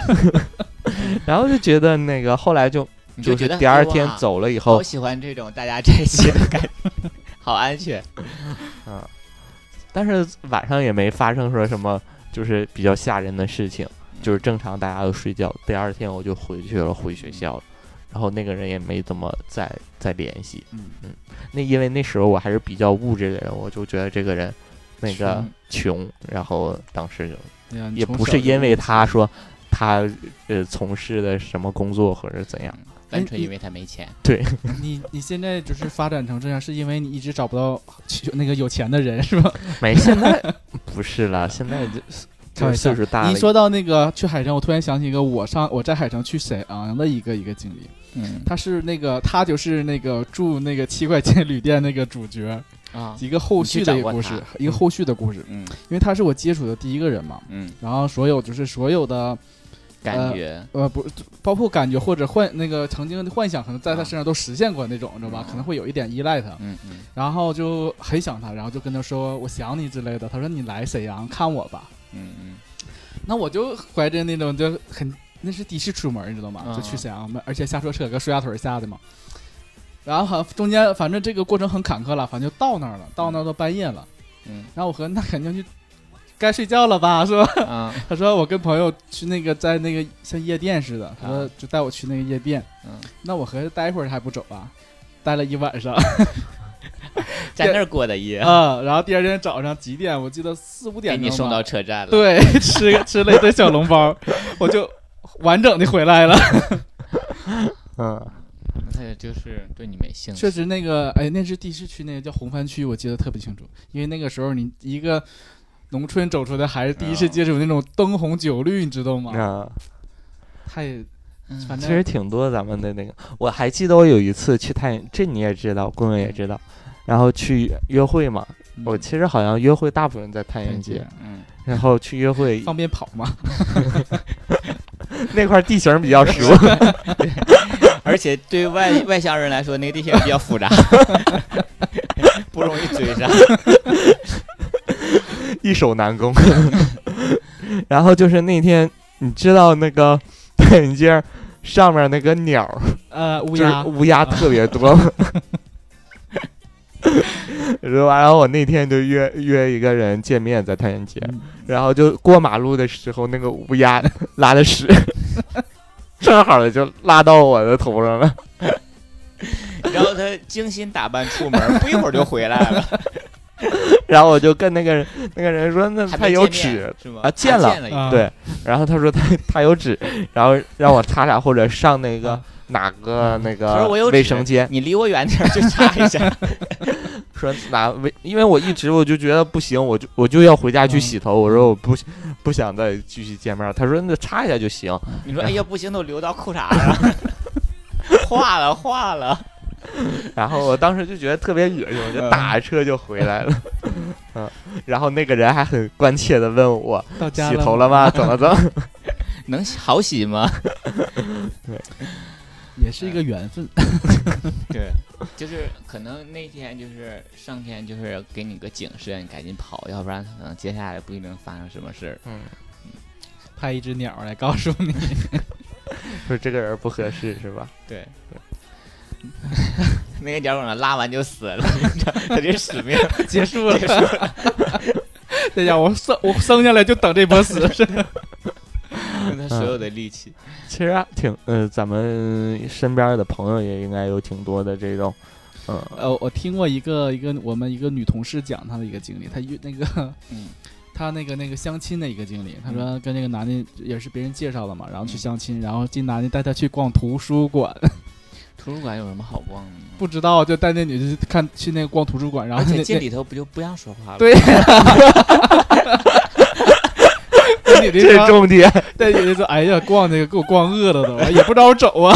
S3: *laughs*
S4: 然后就觉得那个后来就就
S2: 觉得
S4: 是第二天走了以后
S2: 好，喜欢这种大家在一起的感觉，好安全。
S4: 嗯但是晚上也没发生说什么就是比较吓人的事情，就是正常大家都睡觉。第二天我就回去了，回学校了。然后那个人也没怎么再再联系，
S3: 嗯嗯
S4: 那因为那时候我还是比较物质的人，我就觉得这个人那个
S3: 穷
S4: 穷，然后当时就
S3: 哎
S4: 也不是因为他说他呃从事的什么工作或者怎样，
S2: 单纯因为他没钱。
S3: 对 *laughs* 你你现在就是发展成这样，是因为你一直找不到去那个有钱的人是吧？*laughs*
S4: 没现在不是了，现在就就
S3: 开玩笑
S4: 岁数大了
S3: 你一，说到那个去海城，我突然想起一个我上我在海城去沈阳的一个一个经历。
S2: 嗯。
S3: 他是那个他就是那个住那个七块钱旅店那个主角，
S2: 啊，
S3: 一个后续的一个故事一个后续的故事。
S2: 嗯。
S3: 因为他是我接触的第一个人嘛，
S2: 嗯，
S3: 然后所有就是所有的
S2: 感觉。
S3: 呃不包括感觉或者幻那个曾经的幻想，可能在他
S2: 啊
S3: 身上都实现过那种，你知道吧？
S2: 啊
S3: 可能会有一点依赖他，
S2: 嗯嗯。
S3: 然后就很想他，然后就跟他说我想你之类的。他说你来沈阳看我吧。
S2: 嗯嗯。
S3: 那我就怀着那种就很那是第一次出门，你知道吗？
S2: 啊
S3: 就去沈阳，而且下错车搁苏家屯下的嘛。然后好像中间反正这个过程很坎坷了，反正就到那儿了，到那儿都半夜了。
S2: 嗯
S3: 然后我和那肯定就该睡觉了吧，是吧？
S2: 啊 *laughs*
S3: 他说我跟朋友去那个在那个像夜店似的，他说
S2: 啊
S3: 就带我去那个夜店。
S2: 嗯，
S3: 那我合计待会儿还不走啊，待了一晚上 *laughs*
S2: 在那儿过的夜，*laughs*
S3: 啊。然后第二天早上几点？我记得四五点钟吧
S2: 你送到车站了。，
S3: 对，吃个吃了一顿小笼包，我就完整的回来了。*laughs*
S4: 嗯，
S2: 他就是对你没兴趣。
S3: 确实，那个哎，那是第一次去那个叫红番区，我记得特别清楚，因为那个时候你一个农村走出的孩子，第一次
S2: 啊
S3: 接触那种灯红酒绿，你知道吗？
S4: 啊。
S3: 太
S2: 嗯
S3: 反正
S4: 其实挺多咱们的那个，我还记得我有一次去太，这你也知道，棍棍也知道，然后去约会嘛。我其实好像约会大部分在太原街，
S2: 嗯，
S4: 然后去约会
S3: 方便跑嘛。*laughs* *laughs*
S4: 那块地形比较熟，*laughs*
S2: 而且对外外乡人来说，那个地形比较复杂，*laughs* 不容易追上。
S4: 易守难攻。然后就是那天，你知道那个太原街上面那个鸟，
S3: 呃，乌鸦，
S4: 乌鸦特别多吗？*laughs* 然后我那天就约约一个人见面，在太原街，
S3: 嗯
S4: 然后就过马路的时候，那个乌鸦 *laughs* 拉的屎，*laughs* 正好的就拉到我的头上了。
S2: 然后他精心打扮出门，不一会儿就回来了。
S4: 然后我就跟那个人那个人说，那他有纸，
S2: 是吗？
S4: 啊见了
S2: 见了已经
S3: 啊
S4: 对，然后他说他他有纸，然后让我擦擦或者上那个
S3: 啊
S4: 哪个那个
S2: 我有
S4: 卫生间，
S2: 你离我远点就，擦一下。
S4: 说哪为，因为我一直我就觉得不行，我就我就要回家去
S3: 嗯
S4: 洗头，我说我不不想再继续见面，他说那擦一下就行，
S2: 你说哎呀，不行，都流到裤衩 *laughs* 了，化了化了。
S4: 然后我当时就觉得特别恶心，我就
S2: 嗯
S4: 打着车就回来了，嗯，然后那个人还很关切的问我洗头了吗？怎 *laughs* 么怎么？*laughs*
S2: 能好洗吗？
S3: 也是一个缘分。*laughs*
S2: 对，就是可能那天就是上天就是给你个警示，你赶紧跑，要不然可能接下来不一定发生什么事儿。
S4: 嗯，
S3: 派一只鸟来告诉你，*laughs*
S4: 说这个人不合适是吧？
S2: 对，*laughs* 那个鸟可能拉完就死了，他这使命
S3: 结束了
S2: 结。束了。
S3: 这家伙我生我生下来就等这波死，是吧
S2: 用他所有的力气。
S4: 其实啊挺呃，咱们身边的朋友也应该有挺多的这种，嗯
S3: 呃，我听过一个一个我们一个女同事讲她的一个经历，她遇那个
S2: 嗯
S3: 她那个那个相亲的一个经历，她说跟那个男的也是别人介绍的嘛，然后去
S2: 嗯
S3: 相亲，然后这男的带她去逛图书馆，*laughs*
S2: 图书馆有什么好逛的吗？
S3: 不知道就带那女的去看去那个逛图书馆，然后
S2: 进里头不就不让说话了？
S3: 对，*laughs* *laughs* 那女的
S4: 这是
S3: 说，
S4: 重点。
S3: 那女的说，哎呀，逛那个给我逛饿了都，也不知道走啊。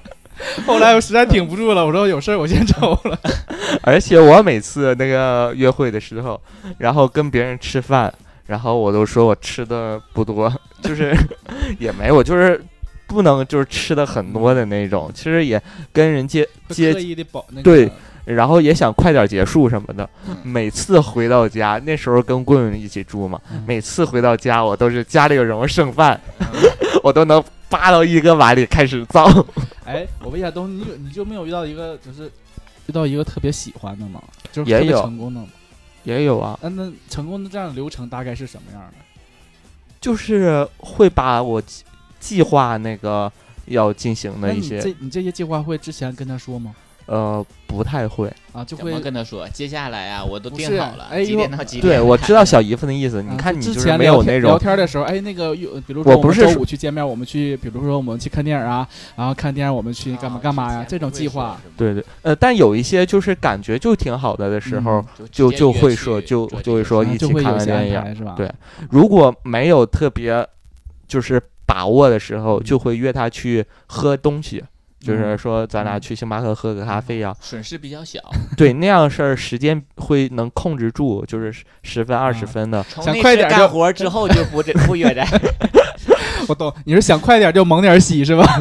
S3: *laughs* 后来我实在挺不住了，我说有事儿我先走了。*laughs*
S4: 而且我每次那个约会的时候，然后跟别人吃饭，然后我都说我吃的不多，就是 *laughs* 也没我，就是不能就是吃的很多的那种。其实也跟人接接
S3: 刻意的保那个
S4: 对然后也想快点结束什么的。
S2: 嗯
S4: 每次回到家，那时候跟棍棍一起住嘛，
S3: 嗯
S4: 每次回到家，我都是家里有什么剩饭，
S2: 嗯 *laughs*
S4: 我都能扒到一个碗里开始造。*laughs*
S3: 哎，我问一下，东，你有你就没有遇到一个就是遇到一个特别喜欢的吗？就是特别
S4: 也有
S3: 成功的吗？
S4: 也有啊，
S3: 那那成功的这样的流程大概是什么样的？
S4: 就是会把我计计划那个要进行的一些
S3: 这你这些计划会之前跟他说吗？
S4: 呃，不太会。
S3: 啊，就会
S2: 跟他说？接下来啊，我都定好了，
S3: 哎
S2: 几点
S3: 呦
S2: 到几点？
S4: 对，我知道小姨夫的意思。你
S3: 啊
S4: 看，你
S3: 之
S4: 就是没有那
S3: 前聊天聊，天的时候，哎，那个有，比如说
S4: 我们周
S3: 五去见面，我们去，比如说我们去看电影啊，然后看电影我们去干嘛
S2: 啊
S3: 干嘛呀？这种计划，
S4: 对对，呃，但有一些就是感觉就挺好的的时候，
S3: 嗯
S4: 就就会说，就就会说
S3: 啊
S4: 一起看
S3: 就会有些
S4: 个电影。
S3: 是吧？
S4: 对如果没有特别就是把握的时候，就会约他去喝东西，就是
S3: 嗯
S4: 说咱俩
S3: 嗯
S4: 去星巴克喝个咖啡呀、
S2: 损失比较小，
S4: 对，那样事儿时间会能控制住，就是十十分二十
S3: 啊
S4: 分的。
S3: 想快点就
S2: 活之后就不这不约着。*laughs*
S3: 我懂，你是想快点就猛点洗是吧？*laughs*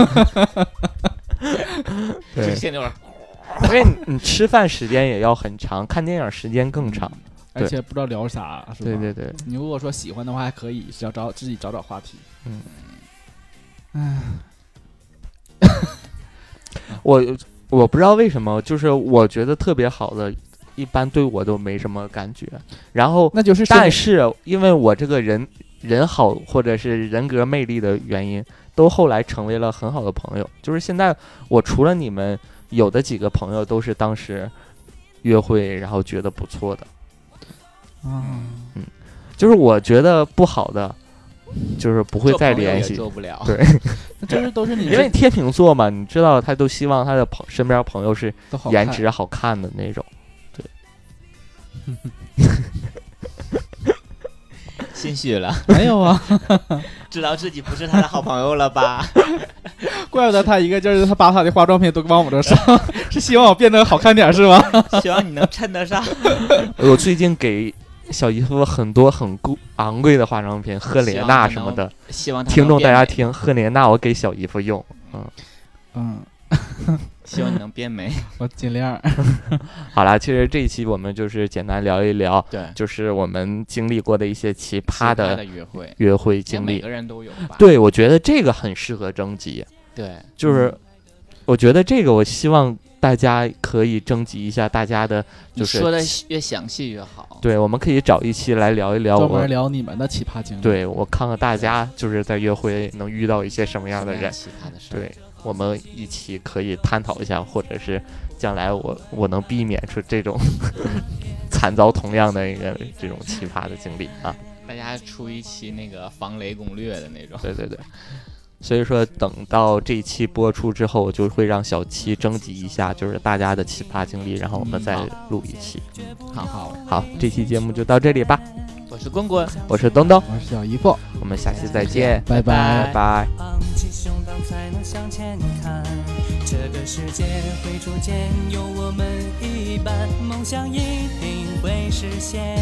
S4: 因为你你吃饭时间也要很长，看电影时间更长。
S3: 而且不知道聊啥，是吧？
S4: 对对对，
S3: 你如果说喜欢的话，还可以，只要找自己找找话题。
S4: 嗯，
S3: 唉，*laughs* *laughs*
S4: 我我不知道为什么，就是我觉得特别好的，一般对我都没什么感觉。然后，
S3: 那就是
S4: 但
S3: 是
S4: 是因为我这个人人好，或者是人格魅力的原因，都后来成为了很好的朋友。就是现在我除了你们，有的几个朋友都是当时约会，然后觉得不错的。
S3: 嗯，
S4: 就是我觉得不好的，就是不会再联系。
S2: 做不了。
S4: 对 *laughs*
S3: 那这是都是你 *laughs*
S4: 因为天秤座嘛，你知道他都希望他的朋身边朋友是颜值好看的那种。
S2: 对 *laughs* 心虚了，
S3: 没有啊，
S2: 知道自己不是他的好朋友了吧？
S3: 怪不得他一个劲儿，他把他的化妆品都往我这上，是希望我变得好看点是吗？
S2: 希望你能衬得上。
S4: 我最近给小姨夫很多很贵昂贵的化妆品，赫莲娜什么的。
S2: 希望
S4: 听众大，家听，赫莲娜我给小姨夫用。嗯，
S3: 嗯，*laughs*
S2: 希望你能变美。*laughs*
S3: 我尽量。*laughs*
S4: 好啦，其实这一期我们就是简单聊一聊，
S2: 对，
S4: 就是我们经历过的一些奇葩
S2: 的
S4: 的
S2: 约会，
S4: 约会经历
S2: 每个。人都有吧？
S4: 对，我觉得这个很适合征集，
S2: 对，
S4: 就是我觉得这个我希望大家可以征集一下大家的，就是
S2: 说的越详细越好。
S4: 对，我们可以找一期来聊一聊我
S3: 专门。聊你们的奇葩经历。，
S4: 对我看看大家就是在约会能遇到一些什么样的人，
S2: 奇葩的事。
S4: 对我们一起可以探讨一下，或者是将来我我能避免出这种 *laughs* 惨遭同样的一个这种奇葩的经历啊！
S2: 大家出一期那个防雷攻略的那种。
S4: 对对对，所以说等到这一期播出之后，我就会让小七征集一下，就是大家的奇葩经历，然后我们再录一期。
S2: 好。好，
S4: 好，这期节目就到这里吧，
S2: 我是棍棍，
S4: 我是东东，
S3: 我是小姨夫，
S4: 我们下期再见，
S3: 拜
S2: 拜。
S4: 拜拜。
S5: 昂起胸膛才能向前看，这个世界会逐渐有我们一半，梦想一定会实现。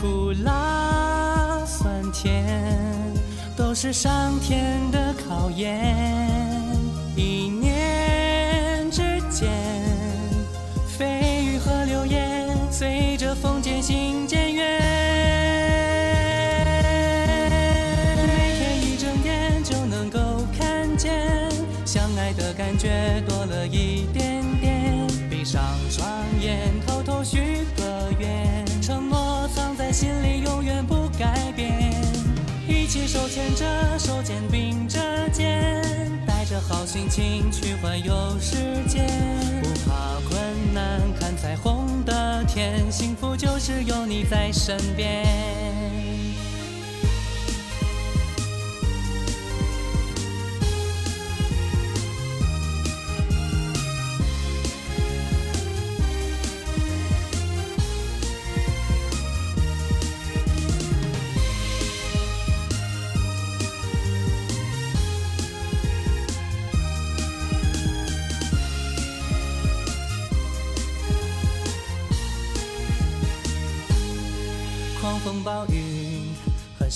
S5: 苦辣酸甜都是上天的考验，着手，肩并着肩，带着好心情去环游世界，不怕困难，看彩虹的天，幸福就是有你在身边。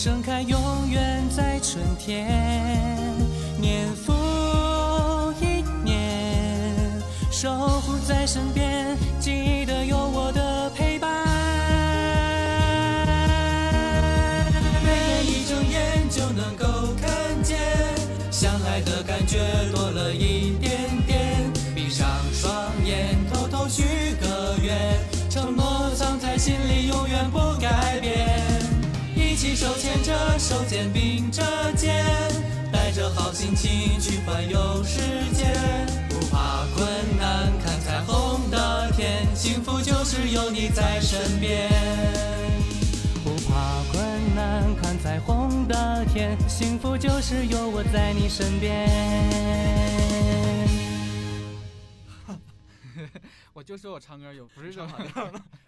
S5: 盛开永远在春天。年复一年，守护在身边，手，肩并着肩，带着好心情去环游世界，不怕困难，看彩虹的天，幸福就是有你在身边。不怕困难，看彩虹的天，幸福就是有我在你身边。*laughs* *laughs*
S3: 我就说我唱歌有不是
S6: 唱跑调了，*laughs*